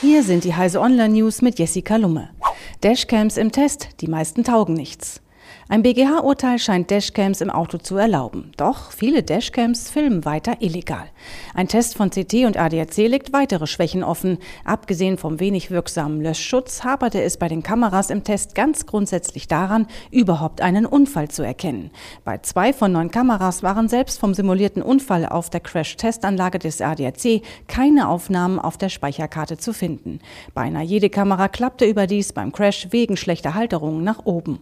Hier sind die Heise Online News mit Jessica Lumme. Dashcams im Test, die meisten taugen nichts. Ein BGH-Urteil scheint Dashcams im Auto zu erlauben. Doch viele Dashcams filmen weiter illegal. Ein Test von CT und ADAC legt weitere Schwächen offen. Abgesehen vom wenig wirksamen Löschschutz haperte es bei den Kameras im Test ganz grundsätzlich daran, überhaupt einen Unfall zu erkennen. Bei zwei von neun Kameras waren selbst vom simulierten Unfall auf der Crash-Testanlage des ADAC keine Aufnahmen auf der Speicherkarte zu finden. Beinahe jede Kamera klappte überdies beim Crash wegen schlechter Halterungen nach oben.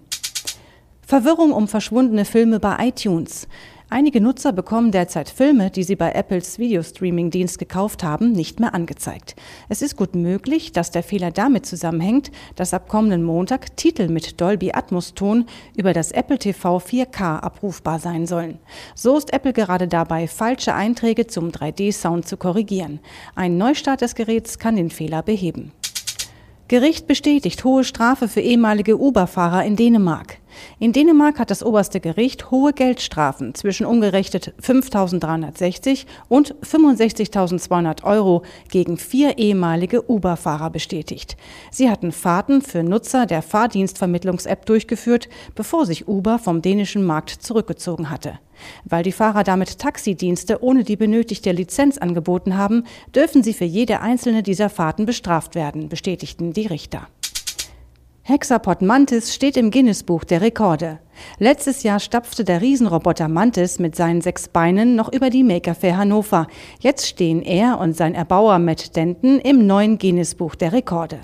Verwirrung um verschwundene Filme bei iTunes. Einige Nutzer bekommen derzeit Filme, die sie bei Apples Videostreaming-Dienst gekauft haben, nicht mehr angezeigt. Es ist gut möglich, dass der Fehler damit zusammenhängt, dass ab kommenden Montag Titel mit Dolby Atmos-Ton über das Apple TV 4K abrufbar sein sollen. So ist Apple gerade dabei, falsche Einträge zum 3D-Sound zu korrigieren. Ein Neustart des Geräts kann den Fehler beheben. Gericht bestätigt hohe Strafe für ehemalige Uber-Fahrer in Dänemark. In Dänemark hat das oberste Gericht hohe Geldstrafen zwischen umgerechnet 5.360 und 65.200 Euro gegen vier ehemalige Uber-Fahrer bestätigt. Sie hatten Fahrten für Nutzer der Fahrdienstvermittlungs-App durchgeführt, bevor sich Uber vom dänischen Markt zurückgezogen hatte. Weil die Fahrer damit Taxidienste ohne die benötigte Lizenz angeboten haben, dürfen sie für jede einzelne dieser Fahrten bestraft werden, bestätigten die Richter. Hexapod Mantis steht im Guinness-Buch der Rekorde. Letztes Jahr stapfte der Riesenroboter Mantis mit seinen sechs Beinen noch über die Maker Fair Hannover. Jetzt stehen er und sein Erbauer Matt Denton im neuen Guinness-Buch der Rekorde.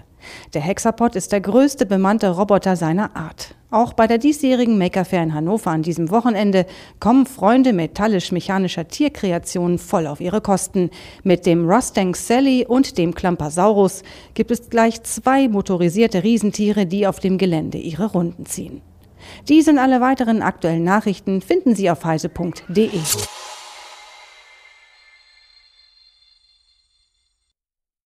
Der Hexapod ist der größte bemannte Roboter seiner Art. Auch bei der diesjährigen Maker Fair in Hannover an diesem Wochenende kommen Freunde metallisch-mechanischer Tierkreationen voll auf ihre Kosten. Mit dem Rustang Sally und dem Klampasaurus gibt es gleich zwei motorisierte Riesentiere, die auf dem Gelände ihre Runden ziehen. Diese und alle weiteren aktuellen Nachrichten finden Sie auf heise.de.